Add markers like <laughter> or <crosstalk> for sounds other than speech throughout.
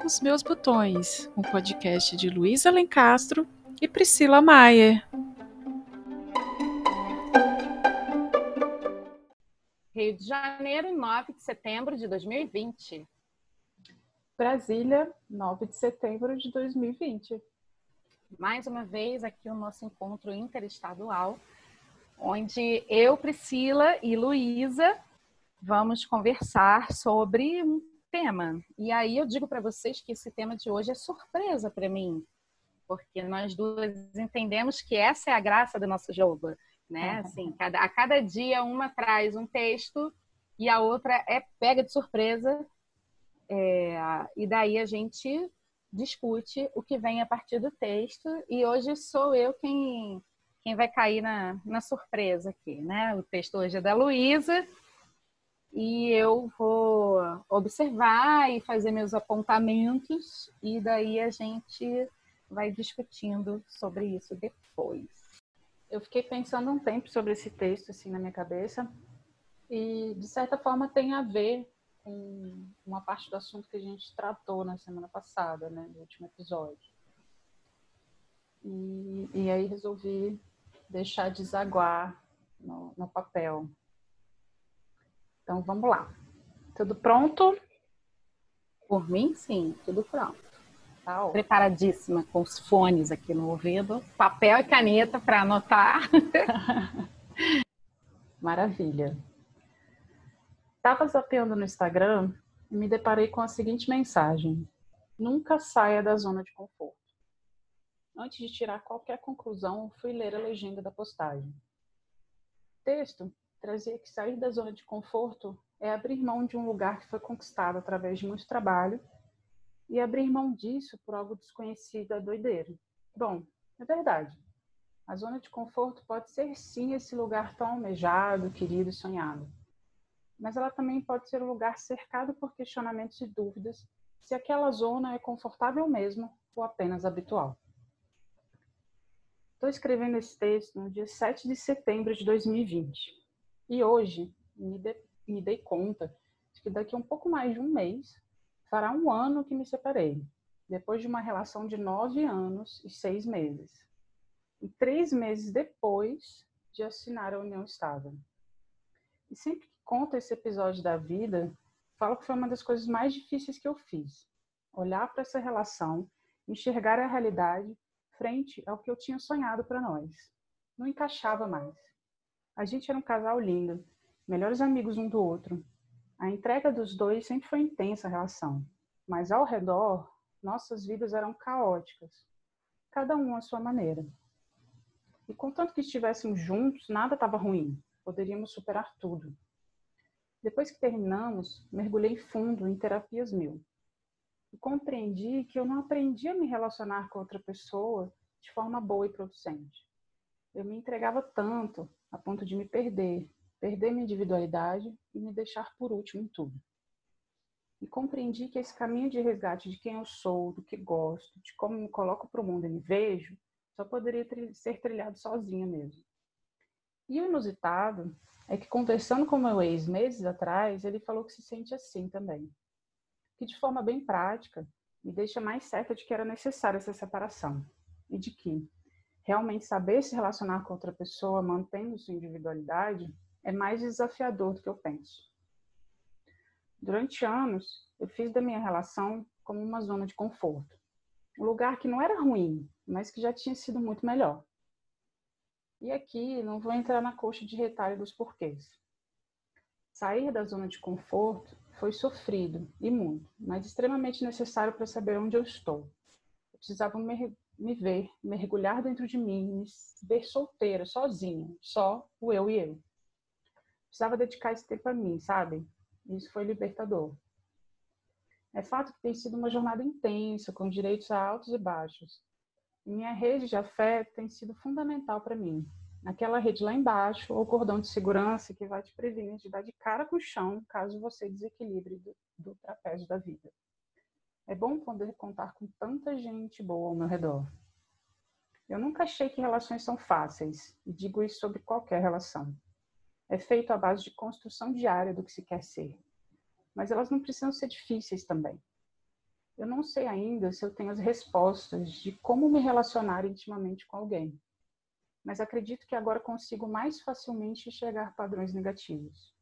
com os meus botões, um podcast de Luísa Lencastro e Priscila Maier. Rio de Janeiro, 9 de setembro de 2020. Brasília, 9 de setembro de 2020. Mais uma vez aqui o nosso encontro interestadual, onde eu, Priscila e Luísa vamos conversar sobre um tema. E aí eu digo para vocês que esse tema de hoje é surpresa para mim, porque nós duas entendemos que essa é a graça do nosso jogo, né? Assim, cada, a cada dia uma traz um texto e a outra é pega de surpresa. É, e daí a gente discute o que vem a partir do texto. E hoje sou eu quem, quem vai cair na, na surpresa aqui, né? O texto hoje é da Luísa e eu vou observar e fazer meus apontamentos e daí a gente vai discutindo sobre isso depois. Eu fiquei pensando um tempo sobre esse texto assim na minha cabeça e de certa forma tem a ver com uma parte do assunto que a gente tratou na semana passada, né, no último episódio. E, e aí resolvi deixar desaguar no, no papel então vamos lá. Tudo pronto? Por mim, sim, tudo pronto. Tá Preparadíssima com os fones aqui no ouvido, papel e caneta para anotar. <laughs> Maravilha. Estava zapeando no Instagram e me deparei com a seguinte mensagem: Nunca saia da zona de conforto. Antes de tirar qualquer conclusão, fui ler a legenda da postagem. Texto trazia que sair da zona de conforto é abrir mão de um lugar que foi conquistado através de muito trabalho e abrir mão disso por algo desconhecido é doideiro. Bom, é verdade. A zona de conforto pode ser sim esse lugar tão almejado, querido e sonhado. Mas ela também pode ser um lugar cercado por questionamentos e dúvidas se aquela zona é confortável mesmo ou apenas habitual. Estou escrevendo esse texto no dia 7 de setembro de 2020. E hoje me, de, me dei conta de que daqui a um pouco mais de um mês fará um ano que me separei, depois de uma relação de nove anos e seis meses. E três meses depois de assinar a união estável. E sempre que conto esse episódio da vida, falo que foi uma das coisas mais difíceis que eu fiz. Olhar para essa relação, enxergar a realidade frente ao que eu tinha sonhado para nós. Não encaixava mais. A gente era um casal lindo, melhores amigos um do outro. A entrega dos dois sempre foi intensa a relação, mas ao redor, nossas vidas eram caóticas, cada um à sua maneira. E contanto que estivéssemos juntos, nada estava ruim, poderíamos superar tudo. Depois que terminamos, mergulhei fundo em terapias mil. E compreendi que eu não aprendi a me relacionar com outra pessoa de forma boa e producente. Eu me entregava tanto, a ponto de me perder, perder minha individualidade e me deixar por último em tudo. E compreendi que esse caminho de resgate de quem eu sou, do que gosto, de como me coloco para o mundo e me vejo, só poderia ser trilhado sozinha mesmo. E o inusitado é que, conversando com meu ex meses atrás, ele falou que se sente assim também. Que, de forma bem prática, me deixa mais certa de que era necessária essa separação. E de que, realmente saber se relacionar com outra pessoa, mantendo sua individualidade, é mais desafiador do que eu penso. Durante anos, eu fiz da minha relação como uma zona de conforto. Um lugar que não era ruim, mas que já tinha sido muito melhor. E aqui não vou entrar na coxa de retalho dos porquês. Sair da zona de conforto foi sofrido e muito, mas extremamente necessário para saber onde eu estou. Eu precisava me ver, mergulhar dentro de mim, me ver solteira, sozinha, só o eu e eu. Precisava dedicar esse tempo a mim, sabe? Isso foi libertador. É fato que tem sido uma jornada intensa, com direitos a altos e baixos. Minha rede de afeto tem sido fundamental para mim. Naquela rede lá embaixo, ou cordão de segurança que vai te prevenir de dar de cara com o chão caso você desequilibre do, do trapézio da vida. É bom poder contar com tanta gente boa ao meu redor. Eu nunca achei que relações são fáceis, e digo isso sobre qualquer relação. É feito à base de construção diária do que se quer ser. Mas elas não precisam ser difíceis também. Eu não sei ainda se eu tenho as respostas de como me relacionar intimamente com alguém, mas acredito que agora consigo mais facilmente enxergar padrões negativos.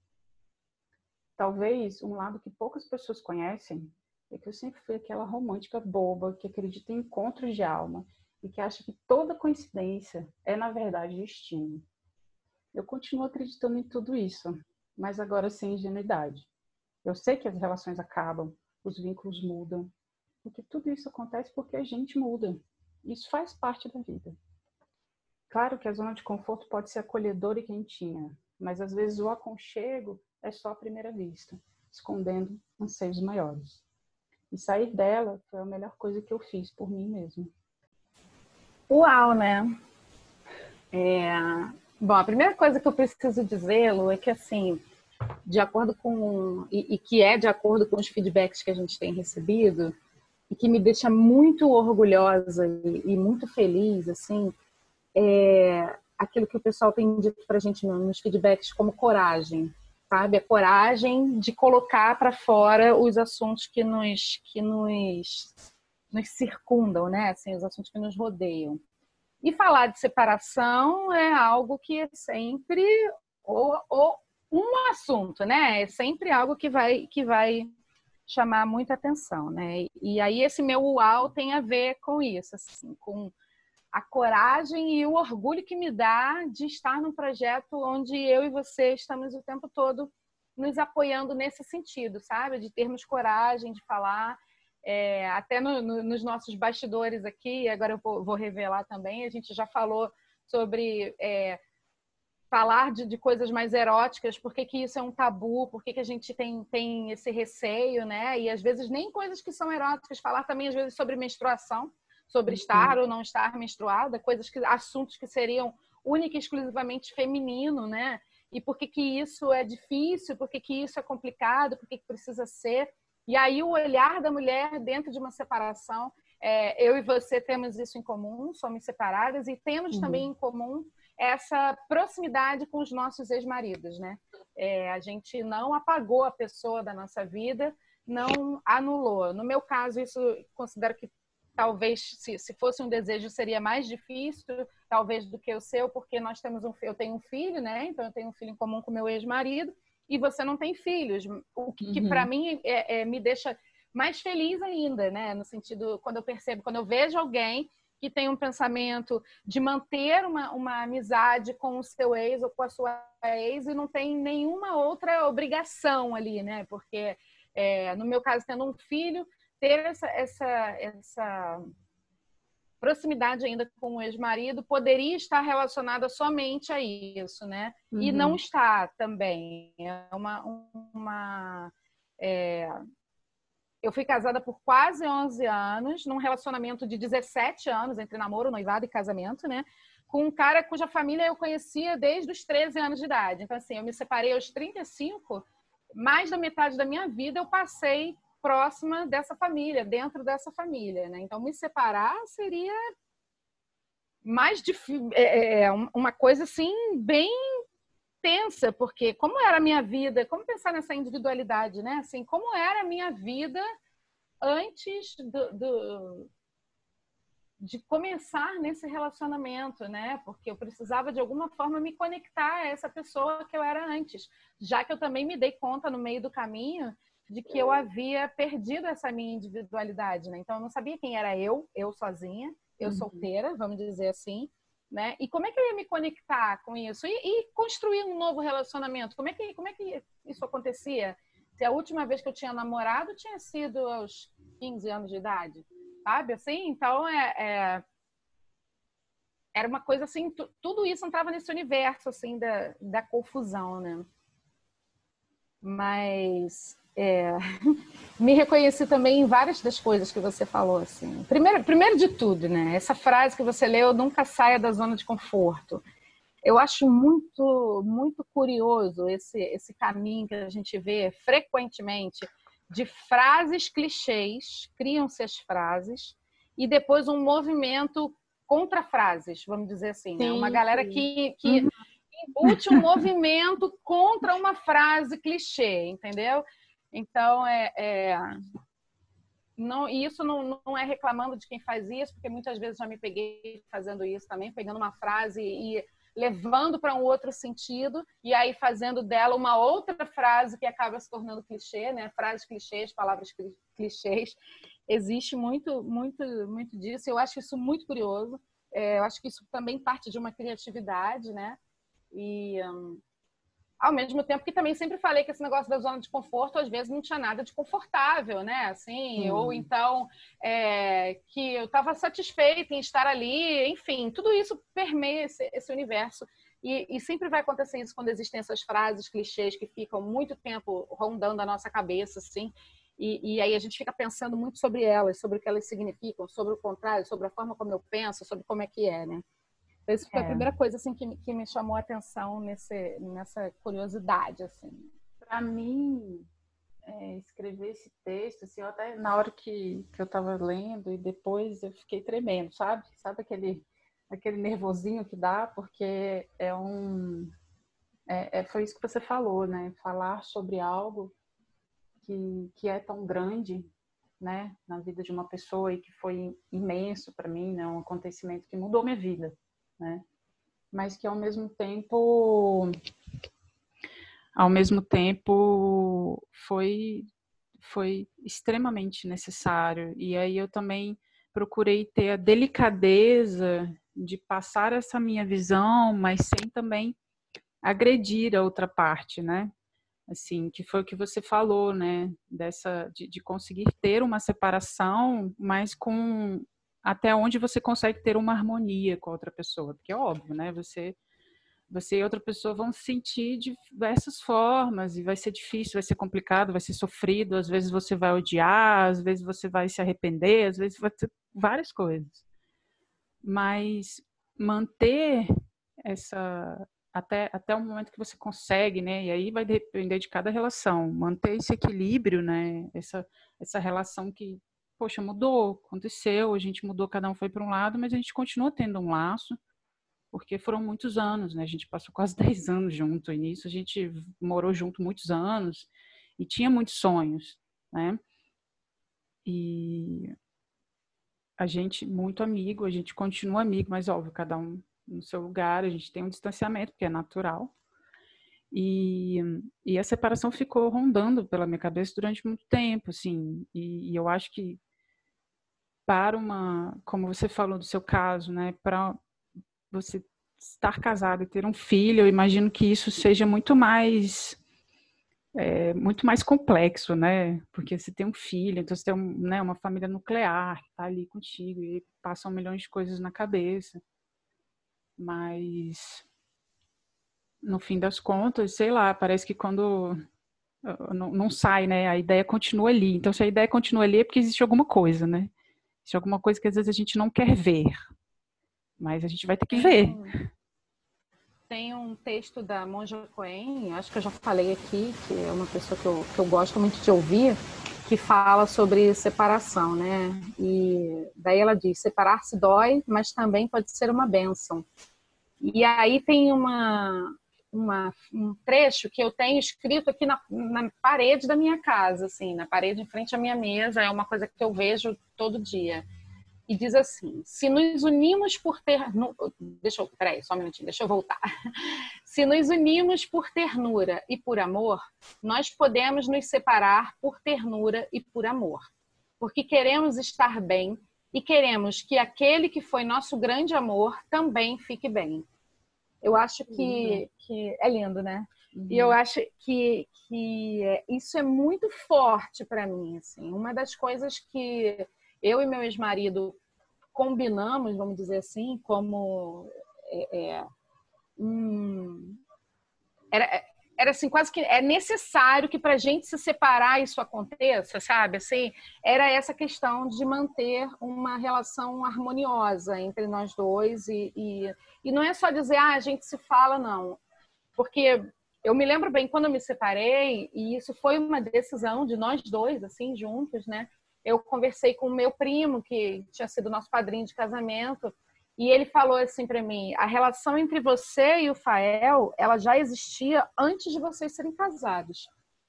Talvez um lado que poucas pessoas conhecem é que eu sempre fui aquela romântica boba que acredita em encontros de alma e que acha que toda coincidência é, na verdade, destino. Eu continuo acreditando em tudo isso, mas agora sem ingenuidade. Eu sei que as relações acabam, os vínculos mudam, e que tudo isso acontece porque a gente muda. Isso faz parte da vida. Claro que a zona de conforto pode ser acolhedora e quentinha, mas às vezes o aconchego é só a primeira vista, escondendo anseios maiores. E sair dela foi a melhor coisa que eu fiz por mim mesma. Uau, né? É... Bom, a primeira coisa que eu preciso dizer, Lu, é que assim, de acordo com e, e, que é de acordo com os feedbacks que a gente tem recebido e que me deixa muito orgulhosa e, e muito feliz, assim, é aquilo que o pessoal tem dito para a gente nos feedbacks como coragem, sabe? A coragem de colocar para fora os assuntos que nos que nos nos circundam, né? Assim, os assuntos que nos rodeiam. E falar de separação é algo que é sempre ou, ou um assunto, né? É sempre algo que vai que vai chamar muita atenção, né? E aí esse meu uau tem a ver com isso, assim, com a coragem e o orgulho que me dá de estar num projeto onde eu e você estamos o tempo todo nos apoiando nesse sentido, sabe? De termos coragem de falar. É, até no, no, nos nossos bastidores aqui, agora eu vou, revelar também, a gente já falou sobre é, falar de, de, coisas mais eróticas, por que, que isso é um tabu, por que, que a gente tem, tem esse receio, né? E às vezes nem coisas que são eróticas, falar também às vezes sobre menstruação, sobre uhum. estar ou não estar menstruada, coisas que assuntos que seriam única e exclusivamente feminino, né? E por que que isso é difícil, por que que isso é complicado, por que que precisa ser. E aí o olhar da mulher dentro de uma separação, é, eu e você temos isso em comum, somos separadas e temos uhum. também em comum essa proximidade com os nossos ex-maridos, né? É, a gente não apagou a pessoa da nossa vida, não anulou. No meu caso, isso considero que talvez se, se fosse um desejo seria mais difícil, talvez do que o seu, porque nós temos um eu tenho um filho, né? Então eu tenho um filho em comum com meu ex-marido e você não tem filhos, o que, uhum. que para mim é, é, me deixa mais feliz ainda, né? No sentido quando eu percebo, quando eu vejo alguém que tem um pensamento de manter uma, uma amizade com o seu ex ou com a sua ex e não tem nenhuma outra obrigação ali, né? Porque é, no meu caso, tendo um filho, ter essa, essa, essa proximidade ainda com o ex-marido poderia estar relacionada somente a isso, né? Uhum. E não está também. É uma, uma é, eu fui casada por quase 11 anos, num relacionamento de 17 anos, entre namoro, noivado e casamento, né? Com um cara cuja família eu conhecia desde os 13 anos de idade. Então, assim, eu me separei aos 35, mais da metade da minha vida eu passei próxima dessa família, dentro dessa família, né? Então, me separar seria mais difícil, é, é, uma coisa assim, bem tensa, porque como era a minha vida, como pensar nessa individualidade, né? Assim, como era a minha vida antes do, do, de começar nesse relacionamento, né? Porque eu precisava de alguma forma me conectar a essa pessoa que eu era antes, já que eu também me dei conta no meio do caminho de que eu havia perdido essa minha individualidade, né? Então eu não sabia quem era eu, eu sozinha, eu uhum. solteira, vamos dizer assim, né? E como é que eu ia me conectar com isso? E, e, construir um novo relacionamento? Como é, que, como é que isso acontecia? Se a última vez que eu tinha namorado tinha sido aos 15 anos de idade, sabe? Assim, então é, é era uma coisa assim, tudo isso entrava nesse universo assim da, da confusão, né? Mas é, <laughs> me reconheci também em várias das coisas que você falou. Assim. Primeiro, primeiro de tudo, né? Essa frase que você leu, nunca saia da zona de conforto. Eu acho muito, muito curioso esse, esse caminho que a gente vê frequentemente de frases clichês, criam-se as frases, e depois um movimento contra frases, vamos dizer assim. Né? Uma galera que, que uhum. embute um movimento contra uma frase clichê, entendeu? Então, é, é, não, e isso não, não é reclamando de quem faz isso, porque muitas vezes já me peguei fazendo isso também, pegando uma frase e levando para um outro sentido e aí fazendo dela uma outra frase que acaba se tornando clichê, né? Frases clichês, palavras clichês. Existe muito, muito, muito disso. Eu acho isso muito curioso. É, eu acho que isso também parte de uma criatividade, né? E um, ao mesmo tempo que também sempre falei que esse negócio da zona de conforto às vezes não tinha nada de confortável, né? Assim, hum. ou então é, que eu estava satisfeita em estar ali, enfim, tudo isso permeia esse, esse universo. E, e, sempre vai acontecer isso quando existem essas frases clichês que ficam muito tempo rondando a nossa cabeça, assim. E, e, aí a gente fica pensando muito sobre elas, sobre o que elas significam, sobre o contrário, sobre a forma como eu penso, sobre como é que é, né? Então, isso foi é. a primeira coisa assim que, que me chamou a atenção nesse, nessa curiosidade, assim. Para mim, é, escrever esse texto, assim, eu até na hora que, que eu estava lendo e depois eu fiquei tremendo, sabe? Sabe aquele aquele nervosinho que dá, porque é um é, é, foi isso que você falou, né? Falar sobre algo que, que é tão grande, né, na vida de uma pessoa e que foi imenso para mim, né? Um acontecimento que mudou minha vida né? Mas que ao mesmo tempo ao mesmo tempo foi foi extremamente necessário. E aí eu também procurei ter a delicadeza de passar essa minha visão, mas sem também agredir a outra parte, né? Assim, que foi o que você falou, né? Dessa de, de conseguir ter uma separação, mas com até onde você consegue ter uma harmonia com a outra pessoa, porque é óbvio, né? Você você e outra pessoa vão sentir de diversas formas e vai ser difícil, vai ser complicado, vai ser sofrido, às vezes você vai odiar, às vezes você vai se arrepender, às vezes vai ter várias coisas. Mas manter essa até até o momento que você consegue, né? E aí vai depender de cada relação, manter esse equilíbrio, né? Essa essa relação que poxa, mudou, aconteceu, a gente mudou, cada um foi para um lado, mas a gente continua tendo um laço, porque foram muitos anos, né? A gente passou <laughs> quase 10 anos junto, e nisso a gente morou junto muitos anos e tinha muitos sonhos, né? E a gente muito amigo, a gente continua amigo, mas óbvio, cada um no seu lugar, a gente tem um distanciamento, que é natural. E, e a separação ficou rondando pela minha cabeça durante muito tempo, assim, e, e eu acho que para uma, como você falou do seu caso, né, para você estar casado e ter um filho, eu imagino que isso seja muito mais é, muito mais complexo, né? Porque você tem um filho, então você tem um, né, uma família nuclear que está ali contigo e passam milhões de coisas na cabeça. Mas no fim das contas, sei lá, parece que quando não, não sai, né? A ideia continua ali. Então, se a ideia continua ali é porque existe alguma coisa, né? Existe alguma coisa que às vezes a gente não quer ver, mas a gente vai ter que ver. Tem um texto da Monja Coen, acho que eu já falei aqui, que é uma pessoa que eu, que eu gosto muito de ouvir, que fala sobre separação, né? E daí ela diz: separar-se dói, mas também pode ser uma bênção. E aí tem uma, uma, um trecho que eu tenho escrito aqui na, na, parede da minha casa, assim, na parede em frente à minha mesa, é uma coisa que eu vejo todo dia. E diz assim: se nos unimos por ter. Deixa eu. Peraí, só um minutinho, deixa eu voltar. <laughs> Se nos unimos por ternura e por amor, nós podemos nos separar por ternura e por amor. Porque queremos estar bem e queremos que aquele que foi nosso grande amor também fique bem. Eu acho que, que é lindo, né? Uhum. E eu acho que, que isso é muito forte para mim. Assim. Uma das coisas que eu e meu ex-marido combinamos, vamos dizer assim, como é, é, um, era, era assim, quase que é necessário que para a gente se separar isso aconteça, sabe? Assim, era essa questão de manter uma relação harmoniosa entre nós dois e, e, e não é só dizer, ah, a gente se fala, não. Porque eu me lembro bem quando eu me separei, e isso foi uma decisão de nós dois, assim, juntos, né? Eu conversei com o meu primo, que tinha sido nosso padrinho de casamento, e ele falou assim para mim: a relação entre você e o Fael, ela já existia antes de vocês serem casados.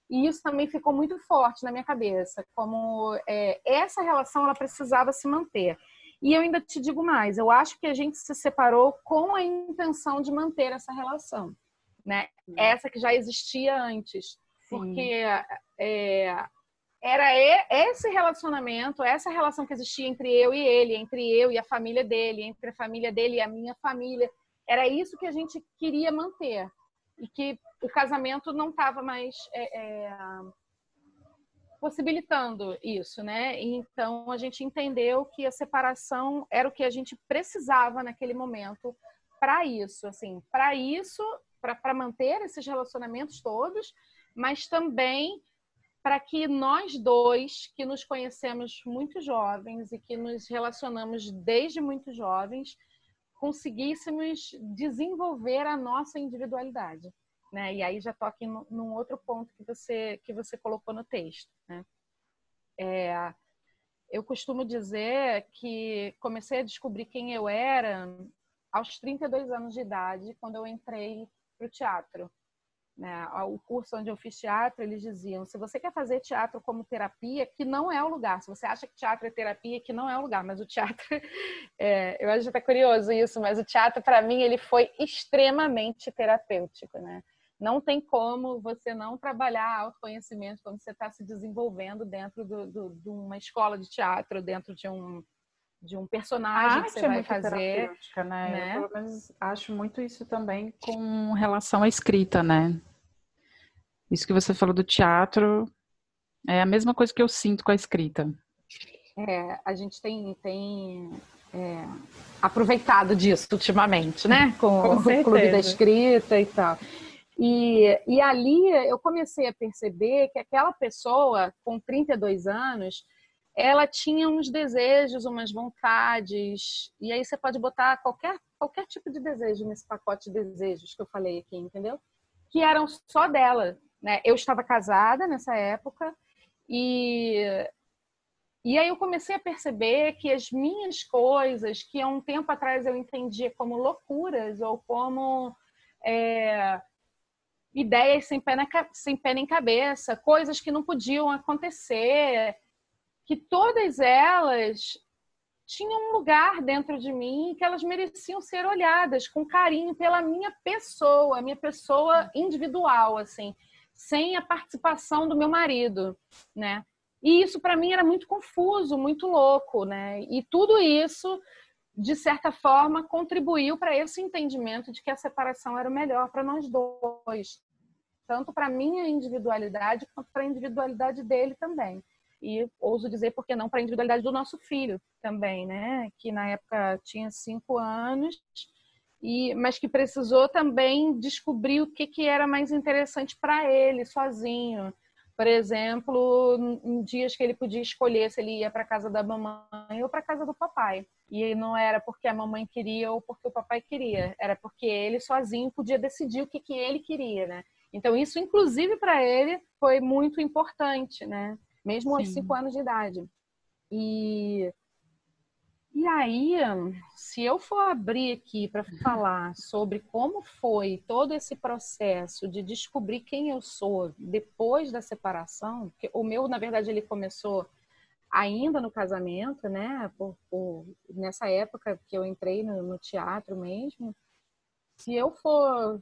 E isso também ficou muito forte na minha cabeça, como é, essa relação ela precisava se manter. E eu ainda te digo mais, eu acho que a gente se separou com a intenção de manter essa relação, né? Essa que já existia antes, Sim. porque é, era esse relacionamento, essa relação que existia entre eu e ele, entre eu e a família dele, entre a família dele e a minha família, era isso que a gente queria manter. E que o casamento não estava mais é, é, possibilitando isso, né? Então a gente entendeu que a separação era o que a gente precisava naquele momento para isso, assim, para isso, para manter esses relacionamentos todos, mas também para que nós dois, que nos conhecemos muito jovens e que nos relacionamos desde muito jovens, conseguíssemos desenvolver a nossa individualidade. Né? E aí já toque num outro ponto que você que você colocou no texto. Né? É, eu costumo dizer que comecei a descobrir quem eu era aos 32 anos de idade, quando eu entrei para o teatro. Né? O curso onde eu fiz teatro, eles diziam: se você quer fazer teatro como terapia, que não é o lugar. Se você acha que teatro é terapia, que não é o lugar. Mas o teatro, <laughs> é, eu acho até curioso isso, mas o teatro, para mim, ele foi extremamente terapêutico. Né? não tem como você não trabalhar autoconhecimento quando você está se desenvolvendo dentro do, do, de uma escola de teatro, dentro de um, de um personagem que você é vai fazer. Né? né? Eu, pelo menos, acho muito isso também com relação à escrita, né? Isso que você falou do teatro é a mesma coisa que eu sinto com a escrita. É, a gente tem, tem é, aproveitado disso ultimamente, né? <laughs> Com, com o Clube da Escrita e tal. E, e ali eu comecei a perceber que aquela pessoa com 32 anos, ela tinha uns desejos, umas vontades, e aí você pode botar qualquer, qualquer tipo de desejo nesse pacote de desejos que eu falei aqui, entendeu? Que eram só dela, né? Eu estava casada nessa época e e aí eu comecei a perceber que as minhas coisas, que há um tempo atrás eu entendia como loucuras ou como é, ideias sem pé, na, sem pé nem cabeça, coisas que não podiam acontecer, que todas elas tinham um lugar dentro de mim que elas mereciam ser olhadas com carinho pela minha pessoa, minha pessoa individual, assim, sem a participação do meu marido, né? E isso para mim era muito confuso, muito louco, né? E tudo isso de certa forma, contribuiu para esse entendimento de que a separação era o melhor para nós dois, tanto para minha individualidade quanto para a individualidade dele também. E ouso dizer, por que não, para a individualidade do nosso filho também, né? Que na época tinha cinco anos, e, mas que precisou também descobrir o que, que era mais interessante para ele sozinho por exemplo, em dias que ele podia escolher se ele ia para casa da mamãe ou para casa do papai. E não era porque a mamãe queria ou porque o papai queria, era porque ele sozinho podia decidir o que, que ele queria, né? Então isso, inclusive para ele, foi muito importante, né? Mesmo Sim. aos cinco anos de idade. E e aí, se eu for abrir aqui para falar sobre como foi todo esse processo de descobrir quem eu sou depois da separação, que o meu, na verdade, ele começou ainda no casamento, né? Por, por, nessa época que eu entrei no, no teatro mesmo. Se eu for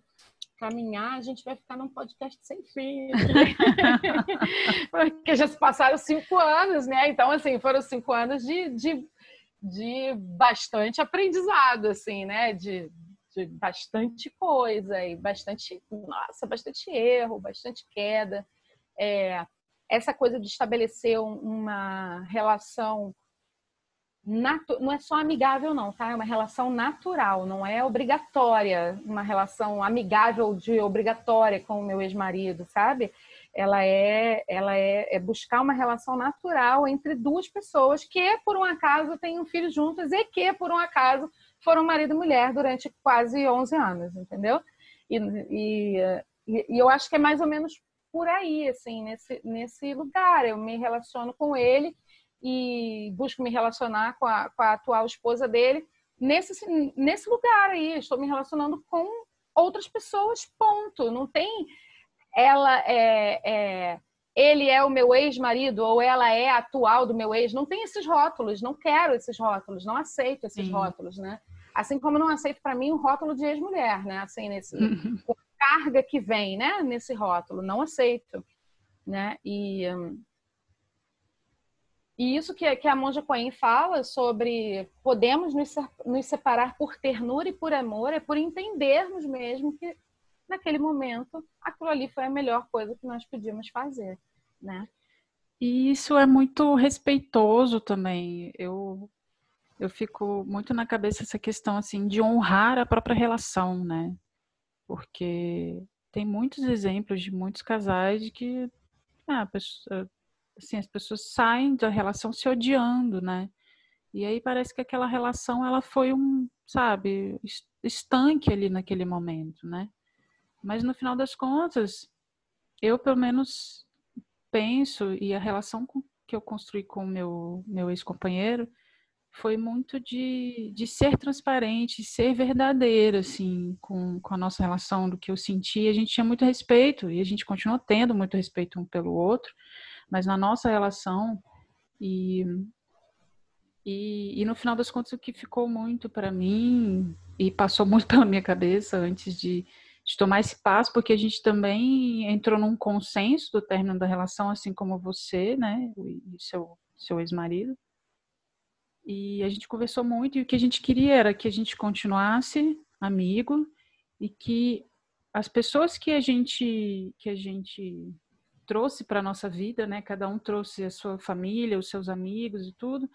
caminhar, a gente vai ficar num podcast sem fim. <laughs> Porque já se passaram cinco anos, né? Então, assim, foram cinco anos de, de de bastante aprendizado, assim, né? De, de bastante coisa e bastante, nossa, bastante erro, bastante queda. É, essa coisa de estabelecer uma relação não é só amigável não, tá? É uma relação natural, não é obrigatória, uma relação amigável de obrigatória com o meu ex-marido, sabe? Ela é ela é, é, buscar uma relação natural entre duas pessoas que por um acaso têm um filho juntos e que por um acaso foram marido e mulher durante quase 11 anos, entendeu? E, e, e eu acho que é mais ou menos por aí, assim, nesse, nesse lugar. Eu me relaciono com ele e busco me relacionar com a, com a atual esposa dele nesse, nesse lugar aí. Estou me relacionando com outras pessoas, ponto. Não tem ela é, é ele é o meu ex-marido ou ela é atual do meu ex. Não tem esses rótulos, não quero esses rótulos, não aceito esses Sim. rótulos, né? Assim como não aceito para mim o rótulo de ex-mulher, né? Assim, nesse <laughs> uhum. carga que vem, né? Nesse rótulo, não aceito, né? E um, e isso que, que a Monja Coen fala sobre podemos nos, nos separar por ternura e por amor, é por entendermos mesmo que naquele momento aquilo ali foi a melhor coisa que nós podíamos fazer né? E isso é muito respeitoso também. Eu eu fico muito na cabeça essa questão assim de honrar a própria relação, né? Porque tem muitos exemplos de muitos casais de que ah, pessoa, assim, as pessoas saem da relação se odiando, né? E aí parece que aquela relação ela foi um, sabe, estanque ali naquele momento, né? Mas no final das contas, eu pelo menos penso e a relação com, que eu construí com o meu, meu ex-companheiro foi muito de, de ser transparente, ser verdadeira, assim, com, com a nossa relação, do que eu senti. A gente tinha muito respeito e a gente continua tendo muito respeito um pelo outro, mas na nossa relação e, e, e no final das contas o que ficou muito para mim e passou muito <laughs> pela minha cabeça antes de, de tomar esse passo, porque a gente também entrou num consenso do término da relação, assim como você, né, e seu, seu ex-marido. E a gente conversou muito e o que a gente queria era que a gente continuasse amigo e que as pessoas que a gente que a gente trouxe para nossa vida, né, cada um trouxe a sua família, os seus amigos e tudo,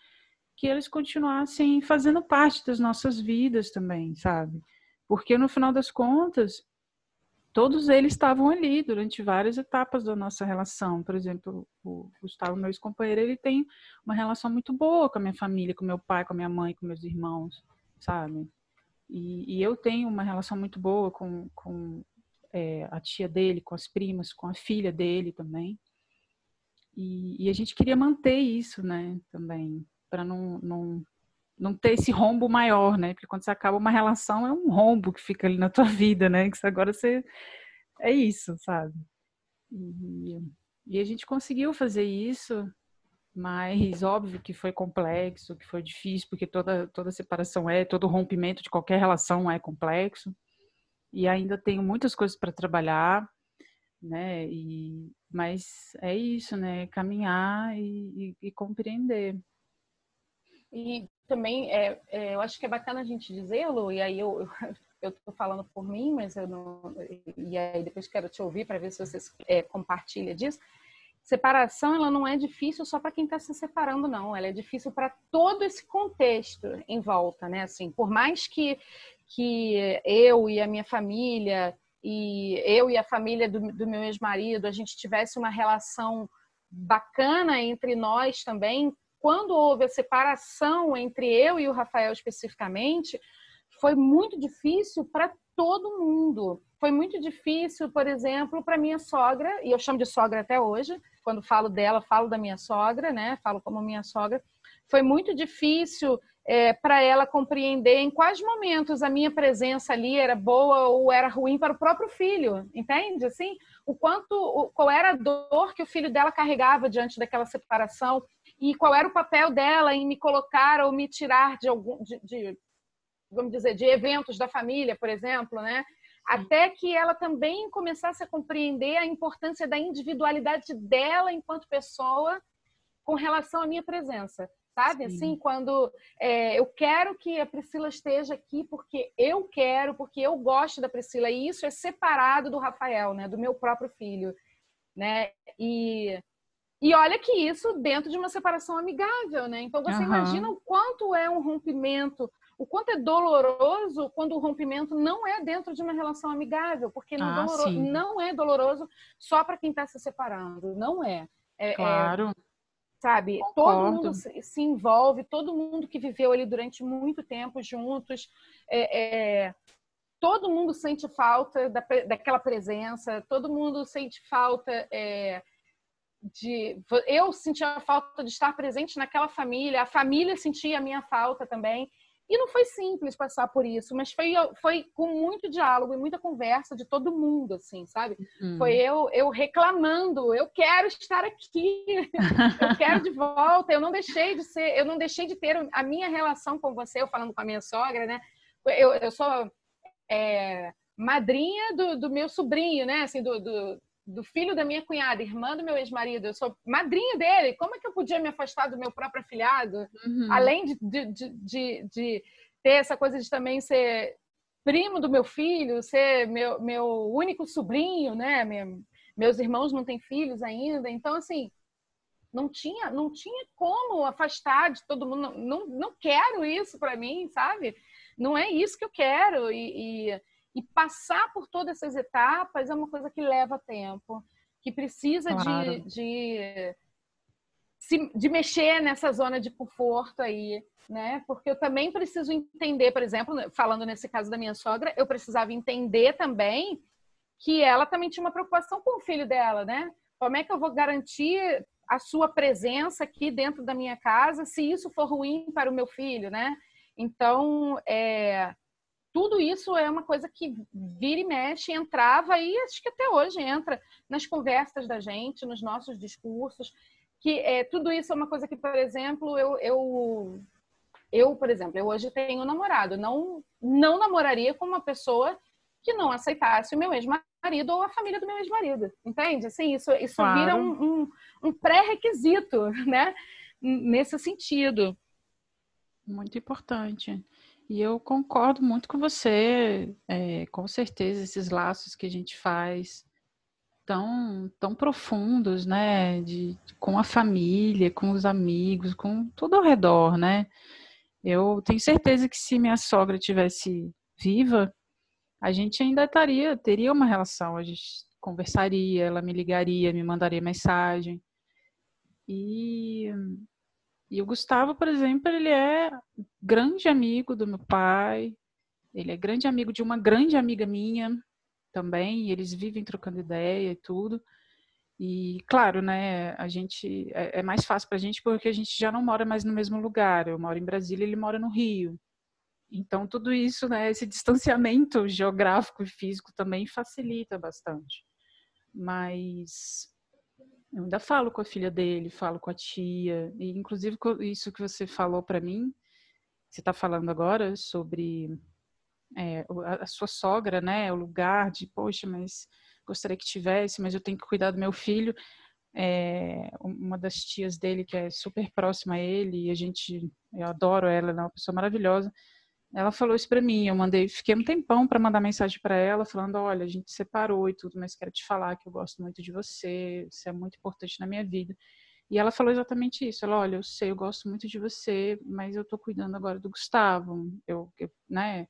que eles continuassem fazendo parte das nossas vidas também, sabe? Porque no final das contas, todos eles estavam ali durante várias etapas da nossa relação. Por exemplo, o Gustavo, meu ex-companheiro, ele tem uma relação muito boa com a minha família, com meu pai, com a minha mãe, com meus irmãos, sabe? E, e eu tenho uma relação muito boa com, com é, a tia dele, com as primas, com a filha dele também. E, e a gente queria manter isso, né, também, para não, não, não ter esse rombo maior, né? Porque quando você acaba uma relação, é um rombo que fica ali na tua <laughs> vida, né? Que agora você. É isso, sabe? E, e a gente conseguiu fazer isso, mas óbvio que foi complexo, que foi difícil, porque toda, toda separação é, todo rompimento de qualquer relação é complexo. E ainda tenho muitas coisas para trabalhar, né? E, mas é isso, né? Caminhar e, e, e compreender. E também é, é, eu acho que é bacana a gente dizê-lo, e aí eu, eu <laughs> estou falando por mim, mas eu não. E aí depois quero te ouvir para ver se você é, compartilha disso. Separação, ela não é difícil só para quem está se separando, não. Ela é difícil para todo esse contexto em volta, né? Assim, por mais que, que eu e a minha família e eu e a família do, do meu ex-marido, a gente tivesse uma relação bacana entre nós também, quando houve a separação entre eu e o Rafael especificamente, foi muito difícil para todo mundo. Foi muito difícil, por exemplo, para minha sogra, e eu chamo de sogra até hoje, quando falo dela, falo da minha sogra, né? Falo como minha sogra. Foi muito difícil é, para ela compreender em quais momentos a minha presença ali era boa ou era ruim para o próprio filho, entende? Assim, o quanto, qual era a dor que o filho dela carregava diante daquela separação, e qual era o papel dela em me colocar ou me tirar de algum de, de vamos dizer de eventos da família por exemplo né? Até que ela também começasse a compreender a importância da individualidade dela enquanto pessoa com relação à minha presença sabe? Sim. assim quando é, eu quero que a Priscila esteja aqui porque eu quero porque eu gosto da Priscila e isso é separado do Rafael né? Do meu próprio filho né? E e olha que isso dentro de uma separação amigável, né? Então você uhum. imagina o quanto é um rompimento, o quanto é doloroso quando o rompimento não é dentro de uma relação amigável, porque não, ah, doloro... não é doloroso só para quem está se separando, não é. é, é claro. É, sabe, Concordo. todo mundo se envolve, todo mundo que viveu ali durante muito tempo juntos, é, é, todo mundo sente falta da, daquela presença, todo mundo sente falta é, de eu sentia a falta de estar presente naquela família, a família sentia a minha falta também. E não foi simples passar por isso, mas foi, foi com muito diálogo e muita conversa de todo mundo, assim, sabe? Hum. Foi eu, eu reclamando, eu quero estar aqui, <laughs> eu quero de volta, eu não deixei de ser, eu não deixei de ter a minha relação com você, eu falando com a minha sogra, né? Eu, eu sou é, madrinha do, do meu sobrinho, né? Assim, do, do do filho da minha cunhada, irmã do meu ex-marido, eu sou madrinha dele. Como é que eu podia me afastar do meu próprio afilhado? Uhum. Além de, de, de, de, ter essa coisa de também ser primo do meu filho, ser meu, meu único sobrinho, né? meus irmãos não têm filhos ainda. Então, assim, não tinha, não tinha como afastar de todo mundo. Não, não quero isso para mim, sabe? Não é isso que eu quero. e, e e passar por todas essas etapas é uma coisa que leva tempo, que precisa claro. de, de, de mexer nessa zona de conforto aí, né? Porque eu também preciso entender, por exemplo, falando nesse caso da minha sogra, eu precisava entender também que ela também tinha uma preocupação com o filho dela, né? Como é que eu vou garantir a sua presença aqui dentro da minha casa se isso for ruim para o meu filho, né? Então, é, tudo isso é uma coisa que vira e mexe, entrava e acho que até hoje entra nas conversas da gente, nos nossos discursos, que é, tudo isso é uma coisa que, por exemplo, eu, eu, eu por exemplo, eu hoje tenho um namorado, não, não namoraria com uma pessoa que não aceitasse o meu ex-marido ou a família do meu ex-marido, entende? Assim, isso, isso claro. vira um, um, um pré-requisito, né? Nesse sentido. Muito importante. E eu concordo muito com você, é, com certeza, esses laços que a gente faz tão, tão profundos, né? De, com a família, com os amigos, com tudo ao redor, né? Eu tenho certeza que se minha sogra tivesse viva, a gente ainda estaria, teria uma relação, a gente conversaria, ela me ligaria, me mandaria mensagem. E e o Gustavo, por exemplo, ele é grande amigo do meu pai, ele é grande amigo de uma grande amiga minha também, e eles vivem trocando ideia e tudo. E claro, né, a gente é, é mais fácil para a gente porque a gente já não mora mais no mesmo lugar. Eu moro em Brasília, ele mora no Rio. Então tudo isso, né, esse distanciamento <laughs> geográfico e físico também facilita bastante. Mas eu ainda falo com a filha dele, falo com a tia, e inclusive isso que você falou para mim, você está falando agora sobre é, a, sua sogra, né? O lugar de, poxa, mas gostaria que tivesse, mas eu tenho que cuidar do meu filho. É, uma das tias dele que é super próxima a ele e a gente, eu adoro ela, ela é uma pessoa maravilhosa. Ela falou isso para mim, eu mandei, fiquei um tempão para mandar mensagem para ela, falando: olha, a gente separou e tudo, mas quero te falar que eu gosto muito de você, você é muito importante na minha vida. E ela falou exatamente isso. Ela, olha, eu sei, eu gosto muito de você, mas eu tô cuidando agora do Gustavo. Eu, eu né,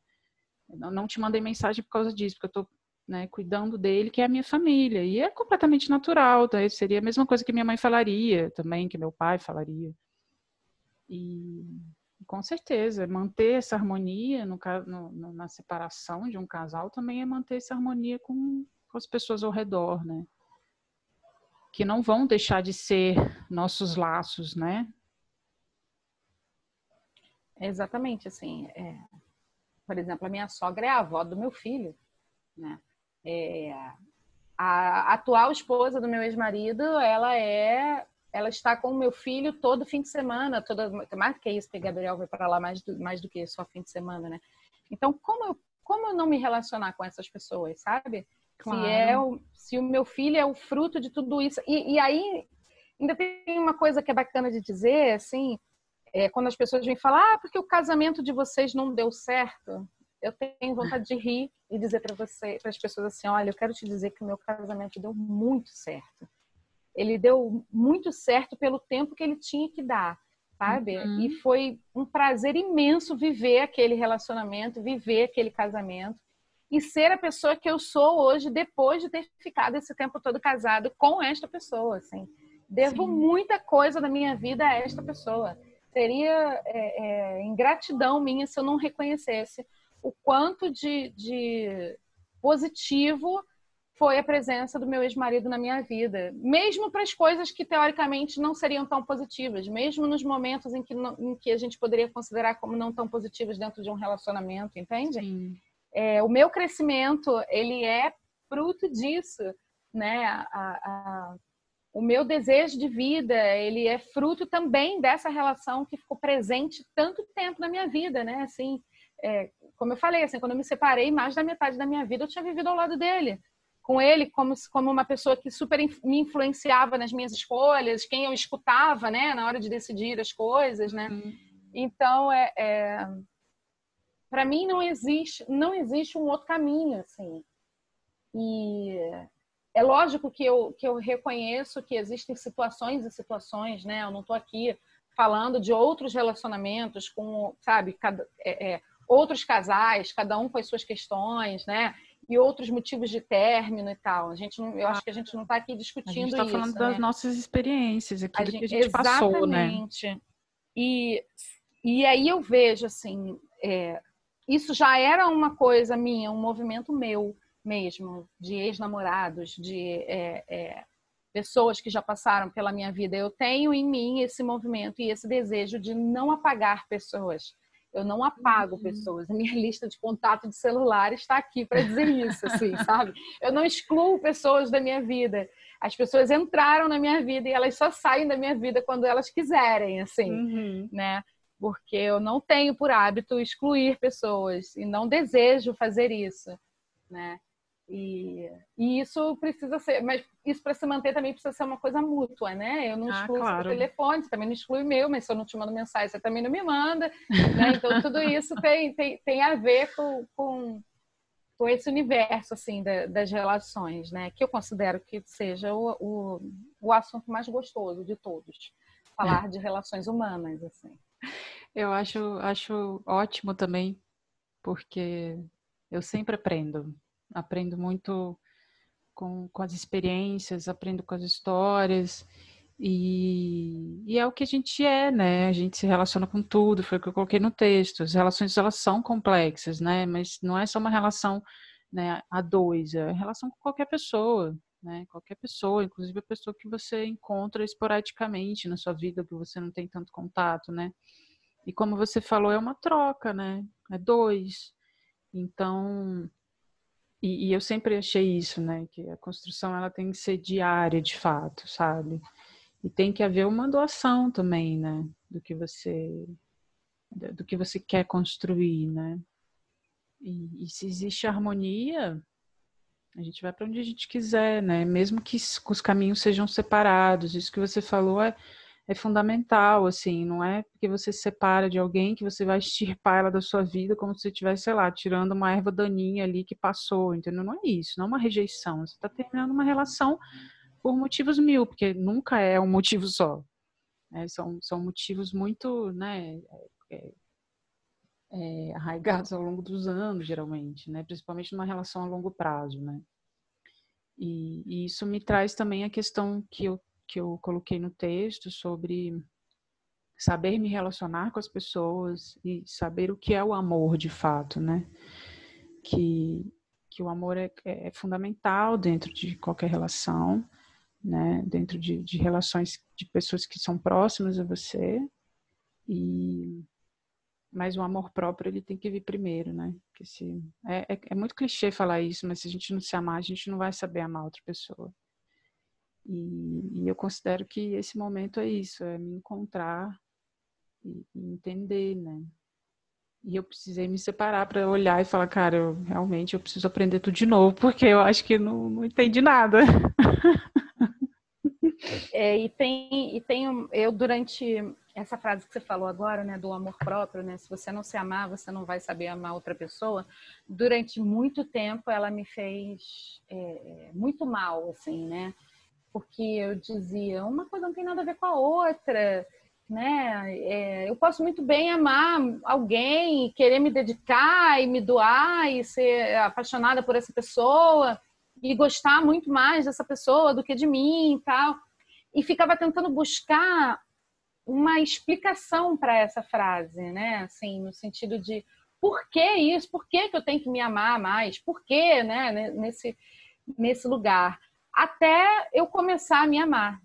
eu não te mandei mensagem por causa disso, porque eu tô né, cuidando dele, que é a minha família. E é completamente natural, tá? Seria a mesma coisa que minha mãe falaria também, que meu pai falaria. E com certeza, manter essa harmonia no, no, na separação de um casal também é manter essa harmonia com, com as pessoas ao redor, né? Que não vão deixar de ser nossos laços, né? Exatamente, assim, é, por exemplo, a minha sogra é a avó do meu filho, né? É, a atual esposa do meu ex-marido, ela é ela está com o meu filho todo fim de semana, toda mais que isso, porque Gabriel vai para lá mais do, mais do que só fim de semana, né? Então, como eu, como eu não me relacionar com essas pessoas, sabe? Claro. Se, é o, se o meu filho é o fruto de tudo isso. E, e aí, ainda tem uma coisa que é bacana de dizer, assim, é, quando as pessoas vêm falar, ah, porque o casamento de vocês não deu certo, eu tenho vontade de rir e dizer para você, para as pessoas assim, olha, eu quero te dizer que o meu casamento deu muito certo ele deu muito certo pelo tempo que ele tinha que dar, sabe? Uhum. E foi um prazer imenso viver aquele relacionamento, viver aquele casamento e ser a pessoa que eu sou hoje depois de ter ficado esse tempo todo casado com esta pessoa, assim. Devo Sim. muita coisa da minha vida a esta pessoa. Seria é, é, ingratidão minha se eu não reconhecesse o quanto de, de positivo foi a presença do meu ex-marido na minha vida, mesmo para as coisas que teoricamente não seriam tão positivas, mesmo nos momentos em que, não, em que a gente poderia considerar como não tão positivas dentro de um relacionamento, entende? É, o meu crescimento ele é fruto disso, né? A, a, o meu desejo de vida ele é fruto também dessa relação que ficou presente tanto tempo na minha vida, né? Assim, é, como eu falei, assim, quando eu me separei, mais da metade da minha vida eu tinha vivido ao lado dele com ele como, como uma pessoa que super me influenciava nas minhas escolhas, quem eu escutava, né, na hora de decidir as coisas, né? Uhum. Então, é, é para mim não existe, não existe um outro caminho, assim. E é lógico que eu, que eu reconheço que existem situações e situações, né? Eu não estou aqui falando de outros relacionamentos com, sabe, cada, é, é, outros casais, cada um com as suas questões, né? E outros motivos de término e tal. A gente não, eu acho que a gente não está aqui discutindo isso. A gente está falando né? das nossas experiências, aquilo gente, que a gente exatamente. passou, né? Exatamente. E, e aí eu vejo, assim, é, isso já era uma coisa minha, um movimento meu mesmo, de ex-namorados, de é, é, pessoas que já passaram pela minha vida. Eu tenho em mim esse movimento e esse desejo de não apagar pessoas eu não apago uhum. pessoas. A minha <laughs> lista de contato de celular está aqui para dizer isso, assim, <laughs> sabe? Eu não excluo pessoas da minha vida. As pessoas entraram na minha vida e elas só saem da minha vida quando elas quiserem, assim, uhum. né? Porque eu não tenho por hábito excluir pessoas e não desejo fazer isso, né? E, e, isso precisa ser, mas isso para se manter também precisa ser uma coisa mútua, né? Eu não ah, excluo claro. o telefone, você também não exclui o meu, mas se eu não te mando mensagem, você também não me manda. Né? Então tudo isso tem, tem, tem a ver com, com, com esse universo assim da, das relações, né? Que eu considero que seja o, o, o assunto mais gostoso de todos, falar de relações humanas, assim. Eu acho, acho ótimo também, porque eu sempre aprendo aprendo muito com, com as experiências, aprendo com as histórias. E, e, é o que a gente é, né? A gente se relaciona com tudo, foi o que eu coloquei no texto. As relações elas são complexas, né? Mas não é só uma relação né, a dois, é relação com qualquer pessoa, né? Qualquer pessoa, inclusive a pessoa que você encontra esporadicamente na sua vida, que você não tem tanto contato, né? E como você falou, é uma troca, né? É dois. Então, e, e, eu sempre achei isso, né? Que a construção ela tem que ser diária, de fato, sabe? E tem que haver uma doação também, né? Do que você do que você quer construir, né? E, e se existe harmonia, a gente vai para onde a gente quiser, né? Mesmo que os caminhos sejam separados. Isso que você falou é é fundamental, assim, não é porque você se separa de alguém que você vai <laughs> extirpar ela da sua vida como se estivesse, sei lá, tirando uma erva daninha ali que passou, entendeu? Não é isso, não é uma rejeição. Você está terminando uma relação por motivos mil, porque nunca é um motivo só. É, são, são motivos muito, né, é, é, arraigados ao longo dos anos, geralmente, né? Principalmente numa relação a longo prazo, né? E, e isso me traz também a questão que eu que eu coloquei no texto sobre saber me relacionar com as pessoas e saber o que é o amor de fato, né? Que, que o amor é, é fundamental dentro de qualquer relação, né? Dentro de, de relações de pessoas que são próximas a você e mas o amor próprio ele tem que vir primeiro, né? Porque se é, é, é muito clichê falar isso, mas se a gente não se amar, a gente não vai saber amar outra pessoa. E, e, eu considero que esse momento é isso, é me encontrar e, e entender, né? E eu precisei me separar para olhar e falar, cara, eu realmente eu preciso aprender tudo de novo, porque eu acho que não, não entendi nada. <laughs> É, e tem, e tem eu durante essa frase que você falou agora, né, do amor próprio, né, se você não se amar, você não vai saber amar outra pessoa. Durante muito tempo, ela me fez é, muito mal, assim, né? Porque eu dizia uma coisa não tem nada a ver com a outra, né? É, eu posso muito bem amar alguém, querer me dedicar e me doar e ser apaixonada por essa pessoa e gostar muito mais dessa pessoa do que de mim e tal. E ficava tentando buscar uma explicação para essa frase, né? Assim, no sentido de por que isso? Por que, que eu tenho que me amar mais? Por que, né? Nesse nesse lugar, até eu começar a me amar.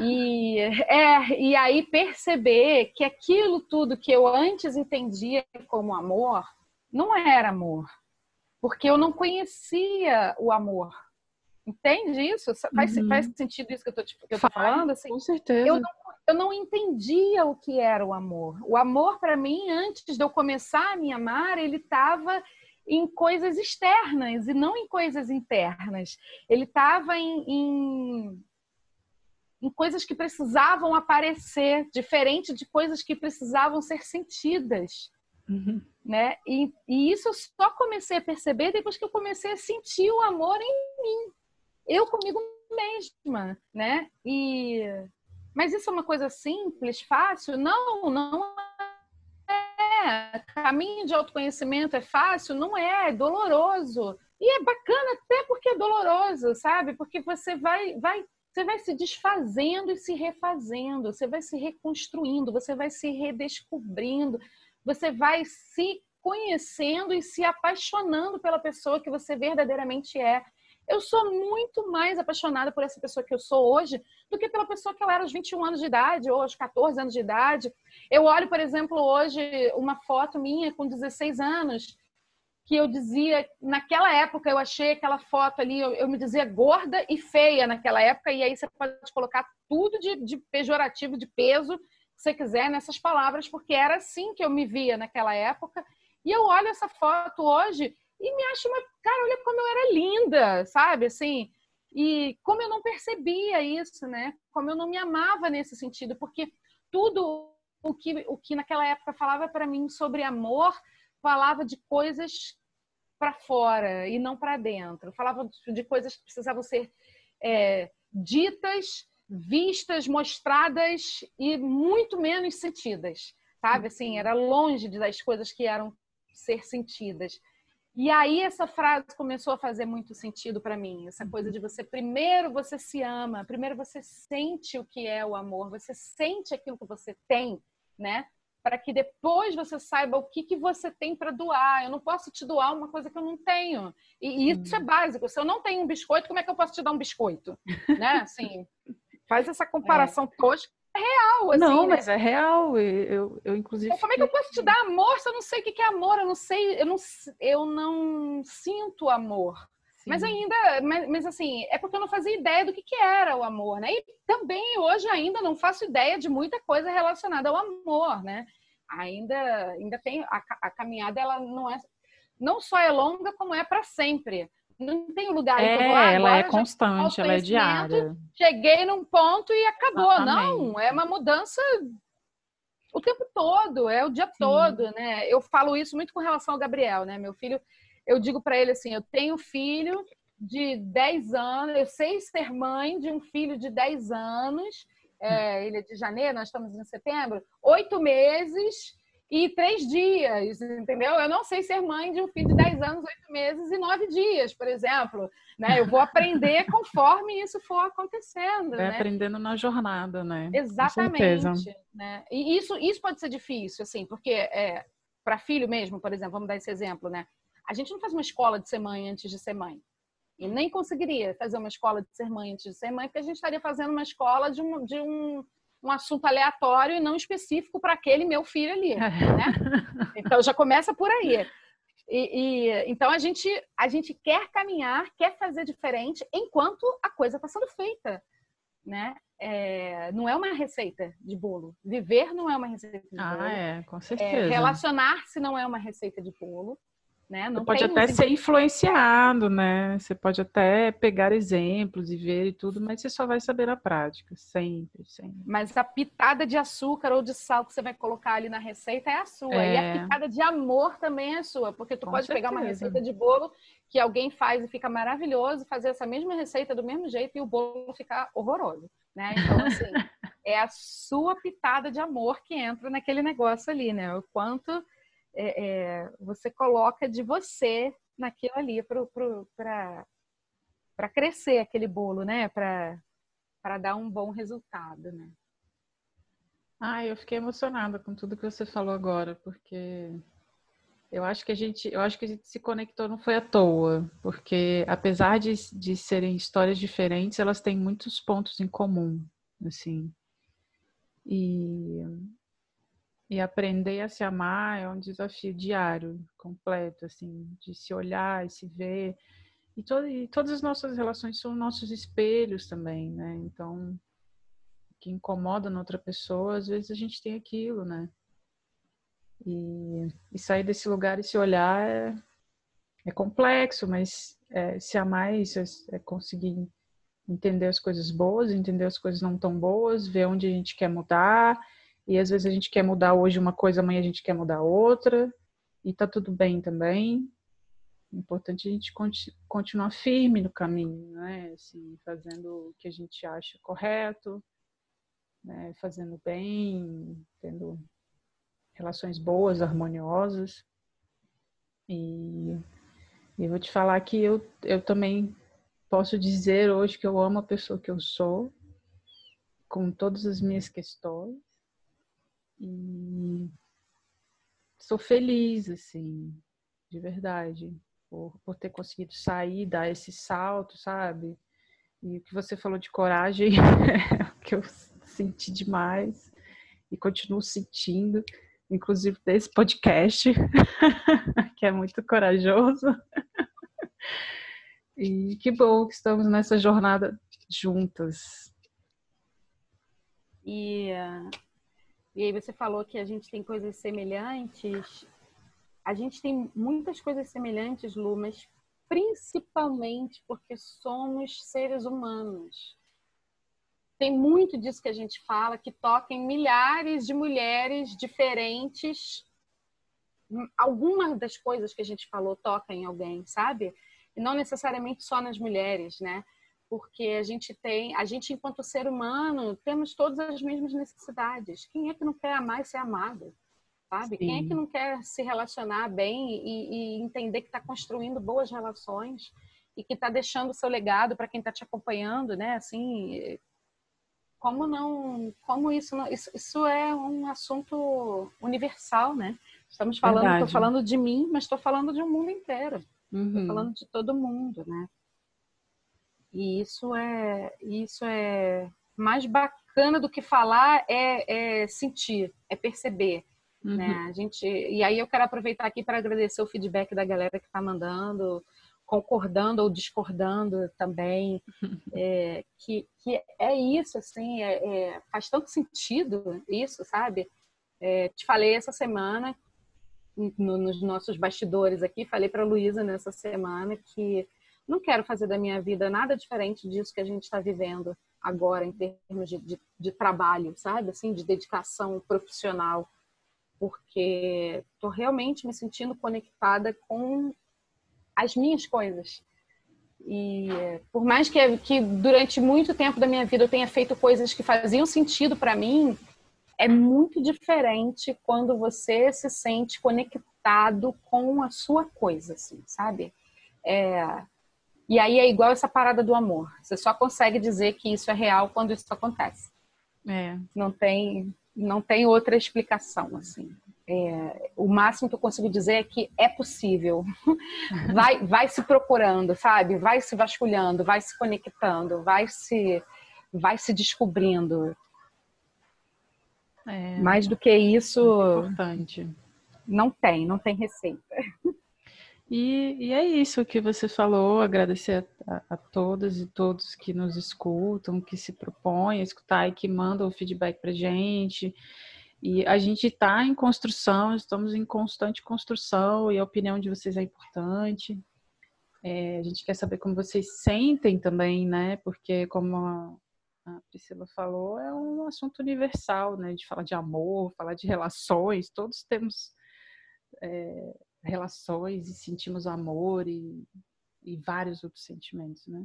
E, é, e aí perceber que aquilo tudo que eu antes entendia como amor não era amor, porque eu não conhecia o amor. Entende isso? Faz, uhum. faz sentido isso que eu estou falando? Assim, com certeza. Eu não, eu não entendia o que era o amor. O amor, para mim, antes de eu começar a me amar, ele estava em coisas externas e não em coisas internas. Ele estava em, em, em, coisas que precisavam aparecer, diferente de coisas que precisavam ser sentidas. Uhum. Né? E, e isso eu só comecei a perceber depois que eu comecei a sentir o amor em mim eu comigo mesma, né? E mas isso é uma coisa simples, fácil? Não, não é. Caminho de autoconhecimento é fácil? Não é, é doloroso. E é bacana até porque é doloroso, sabe? Porque você vai, vai, você vai se desfazendo e se refazendo, você vai se reconstruindo, você vai se redescobrindo, você vai se conhecendo e se apaixonando pela pessoa que você verdadeiramente é. Eu sou muito mais apaixonada por essa pessoa que eu sou hoje do que pela pessoa que eu era aos 21 anos de idade ou aos 14 anos de idade. Eu olho, por exemplo, hoje uma foto minha com 16 anos que eu dizia, naquela época eu achei aquela foto ali, eu, eu me dizia gorda e feia naquela época, e aí você pode colocar tudo de, de pejorativo, de peso, que você quiser nessas palavras, porque era assim que eu me via naquela época. E eu olho essa foto hoje e me acho uma. Cara, olha como eu era linda, sabe? Assim. E como eu não percebia isso, né? Como eu não me amava nesse sentido, porque tudo o que, o que naquela época falava para mim sobre amor falava de coisas para fora e não para dentro. Falava de coisas que precisavam ser é, ditas, vistas, mostradas e muito menos sentidas, sabe? Assim, era longe das coisas que eram ser sentidas. E aí essa frase começou a fazer muito sentido para mim, essa coisa de você primeiro você se ama, primeiro você sente o que é o amor, você sente aquilo que você tem, né? Para que depois você saiba o que, que você tem para doar. Eu não posso te doar uma coisa que eu não tenho. E, isso é básico. Se eu não tenho um biscoito, como é que eu posso te dar um biscoito? <laughs> né? Assim, faz essa comparação é. tosca é real, assim, Não, né? mas é real. Eu, eu inclusive. Então, como é que eu posso te dar amor se eu não sei o que é amor? Eu não sei, eu não, eu não sinto amor. Sim. Mas ainda, mas, mas, assim, é porque eu não fazia ideia do que, que era o amor, né? E também hoje ainda não faço ideia de muita coisa relacionada ao amor, né? Ainda, ainda tem a, a caminhada, ela não é, não só é longa como é para sempre não tem lugar é, que eu vou, ah, ela é constante, ela é diária. Cheguei num ponto e acabou. Exatamente. Não, é uma mudança o tempo todo, é o dia Sim. todo, né? Eu falo isso muito com relação ao Gabriel, né? Meu filho, eu digo para ele assim, eu tenho filho de 10 anos, eu sei ser mãe de um filho de 10 anos, é, ele é de janeiro, nós estamos em setembro, oito meses, e três dias, entendeu? Eu não sei ser mãe de um filho de 10 anos, 8 meses e 9 dias, por exemplo. Né? Eu vou aprender <laughs> conforme isso for acontecendo. É né? aprendendo na jornada, né? Exatamente. Né? E isso, isso pode ser difícil, assim, porque é, para filho mesmo, por exemplo, vamos dar esse exemplo, né? A gente não faz uma escola de ser mãe antes de ser mãe. E nem conseguiria fazer uma escola de ser mãe antes de ser mãe, porque a gente estaria fazendo uma escola de um, de um um assunto aleatório e não específico para aquele meu filho ali, né? <laughs> Então já começa por aí. E, e, então a gente a gente quer caminhar, quer fazer diferente enquanto a coisa está sendo feita, né? É, não é uma receita de bolo. Viver não é uma receita de ah, bolo. Ah, é, com é, certeza. É, Relacionar-se não é uma receita de bolo. Né? Não Você pode até ser influenciado, né? Você pode até pegar exemplos e ver e tudo, mas você só vai saber na prática, sempre, sempre. Mas a pitada de açúcar ou de sal que você vai colocar ali na receita é a sua. É... E a é. pitada de amor também é sua, porque tu Com pode certeza. pegar uma receita de bolo que alguém faz e fica maravilhoso, fazer essa mesma receita do mesmo jeito e o bolo ficar horroroso, né? Então, assim, <laughs> é a sua pitada de amor que entra naquele negócio ali, né? O quanto é, é, você coloca de você naquilo ali para crescer aquele bolo, né? Para dar um bom resultado, né? Ah, eu fiquei emocionada com tudo que você falou agora, porque Eu acho que a gente, eu acho que a gente se conectou não foi à toa, porque apesar de, de serem histórias diferentes, elas têm muitos pontos em comum, assim. E, e aprender a se amar é um desafio diário, completo, assim, de se olhar e se ver. E, e todas as nossas relações são nossos espelhos também, né? Então, o que incomoda na outra pessoa, às vezes a gente tem aquilo, né? E, e sair desse lugar e se olhar é, é complexo, mas é, se amar é isso, é, é conseguir entender as coisas boas, entender as coisas não tão boas, ver onde a gente quer mudar. E às vezes a gente quer mudar hoje uma coisa, amanhã a gente quer mudar outra. E tá tudo bem também. É importante a gente continuar firme no caminho, né? Assim, fazendo o que a gente acha correto, né? fazendo bem, tendo relações boas, harmoniosas. E, e vou te falar que eu, eu também posso dizer hoje que eu amo a pessoa que eu sou, com todas as minhas questões. E sou feliz, assim, de verdade, por, por ter conseguido sair, dar esse salto, sabe? E o que você falou de coragem, <laughs> é o que eu senti demais e continuo sentindo inclusive desse podcast, <laughs> que é muito corajoso. E que bom que estamos nessa jornada juntas. E, e aí você falou que a gente tem coisas semelhantes. A gente tem muitas coisas semelhantes, Lu, mas principalmente porque somos seres humanos tem muito disso que a gente fala, que toca em milhares de mulheres diferentes. Alguma das coisas que a gente falou toca em alguém, sabe? E não necessariamente só nas mulheres, né? Porque a gente tem, a gente enquanto ser humano, temos todas as mesmas necessidades. Quem é que não quer amar e ser amado? Sabe? Sim. Quem é que não quer se relacionar bem e, e entender que está construindo boas relações e que está deixando o seu legado para quem está te acompanhando, né? Assim, como não, como isso, não, isso, isso é um assunto universal, né? Estamos falando, estou falando de mim, mas estou falando de um mundo inteiro. Estou uhum. falando de todo mundo, né? E isso é, isso é mais bacana do que falar é, é sentir, é perceber. Né? Uhum. Né? A gente, e aí eu quero aproveitar aqui para agradecer o feedback da galera que está mandando, concordando ou discordando também, <laughs> é, que, que é isso, assim, é, é, faz tanto sentido isso, sabe? É, te falei essa semana, no, nos nossos bastidores aqui, falei para a Luísa nessa semana que não quero fazer da minha vida nada diferente disso que a gente está vivendo agora, em termos de, de, de trabalho, sabe? Assim, de dedicação profissional porque estou realmente me sentindo conectada com as minhas coisas. E por mais que, que durante muito tempo da minha vida eu tenha feito coisas que faziam sentido para mim, é muito diferente quando você se sente conectado com a sua coisa, assim, sabe? É... E aí é igual essa parada do amor. Você só consegue dizer que isso é real quando isso acontece. É. Não tem, não tem outra explicação, assim. É, o máximo que eu consigo dizer é que é possível. <laughs> Vai, vai se procurando, sabe? Vai se vasculhando, vai se conectando, vai se, vai se descobrindo. É, Mais do que isso, importante. não tem, não tem receita. <laughs> E, e é isso que você falou. Agradecer a, a, todas e todos que nos escutam, que se propõem a escutar e que mandam o feedback para gente. E a gente está em construção, estamos em constante construção e a opinião de vocês é importante. É, a gente quer saber como vocês sentem também, né? Porque, como a, a Priscila falou, é um assunto universal, né? De falar de amor, falar de relações, todos temos é, relações e sentimos amor e, e vários outros sentimentos, né?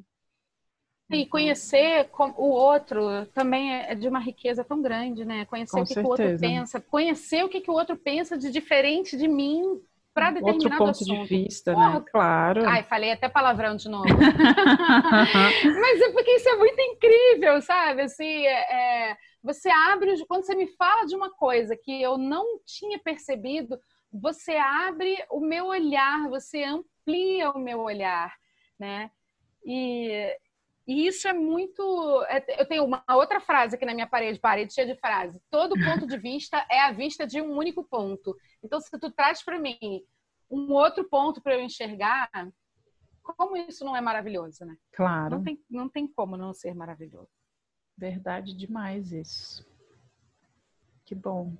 E conhecer o outro também é de uma riqueza tão grande, né? Conhecer Com o que, que, o outro pensa, conhecer o que, que o outro pensa de diferente de mim para determinado outro ponto assunto. de vista, né? Porra, né? Claro. Ai, falei até palavrão de novo. <laughs> Mas é porque isso é muito incrível, sabe? Assim, é, é, você abre, quando você me fala de uma coisa que eu não tinha percebido, você abre o meu olhar, você amplia o meu olhar, né? E, e isso é muito. É, eu tenho uma outra frase aqui na minha parede, parede cheia de frases. Todo ponto de vista é a vista de um único ponto. Então, se tu traz para mim um outro ponto para eu enxergar, como isso não é maravilhoso, né? Claro. Não tem, não tem como não ser maravilhoso. Verdade demais isso. Que bom.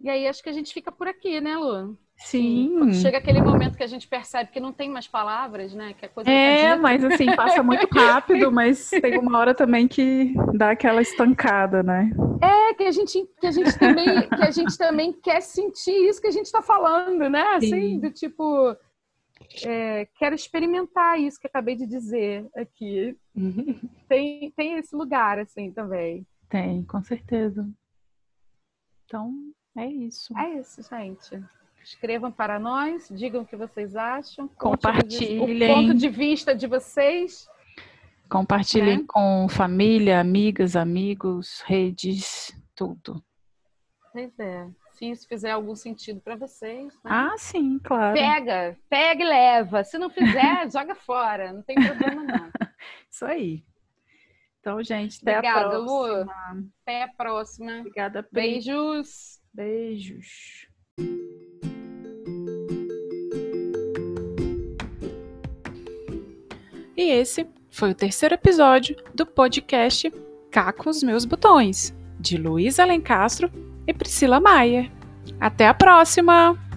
E aí acho que a gente fica por aqui, né, Lu? Sim. chega aquele momento que a gente percebe que não tem mais palavras, né? Que a coisa é, mas assim, passa muito <laughs> rápido, mas tem uma hora também que dá aquela estancada, né? É, que a gente, que a gente, também, que a gente também quer sentir isso que a gente está falando, né? Assim, Sim. do tipo. É, quero experimentar isso que acabei de dizer aqui. tem, tem esse lugar, assim, também. Tem, com certeza. Então, é isso. É isso, gente. Escrevam para nós, digam o que vocês acham. Compartilhem. O ponto de vista de vocês. Compartilhem né? com família, amigas, amigos, redes, tudo. Pois é. Se isso fizer algum sentido para vocês. Né? Ah, sim, claro. Pega, pega e leva. Se não fizer, <laughs> joga fora. Não tem problema, não. <laughs> Isso aí. Então, gente, até Obrigada, a próxima. Lu. Até a próxima. Obrigada, Pri. Beijos. Beijos. E esse foi o terceiro episódio do podcast Cá com os Meus Botões, de Luísa Alencastro e Priscila Maia. Até a próxima!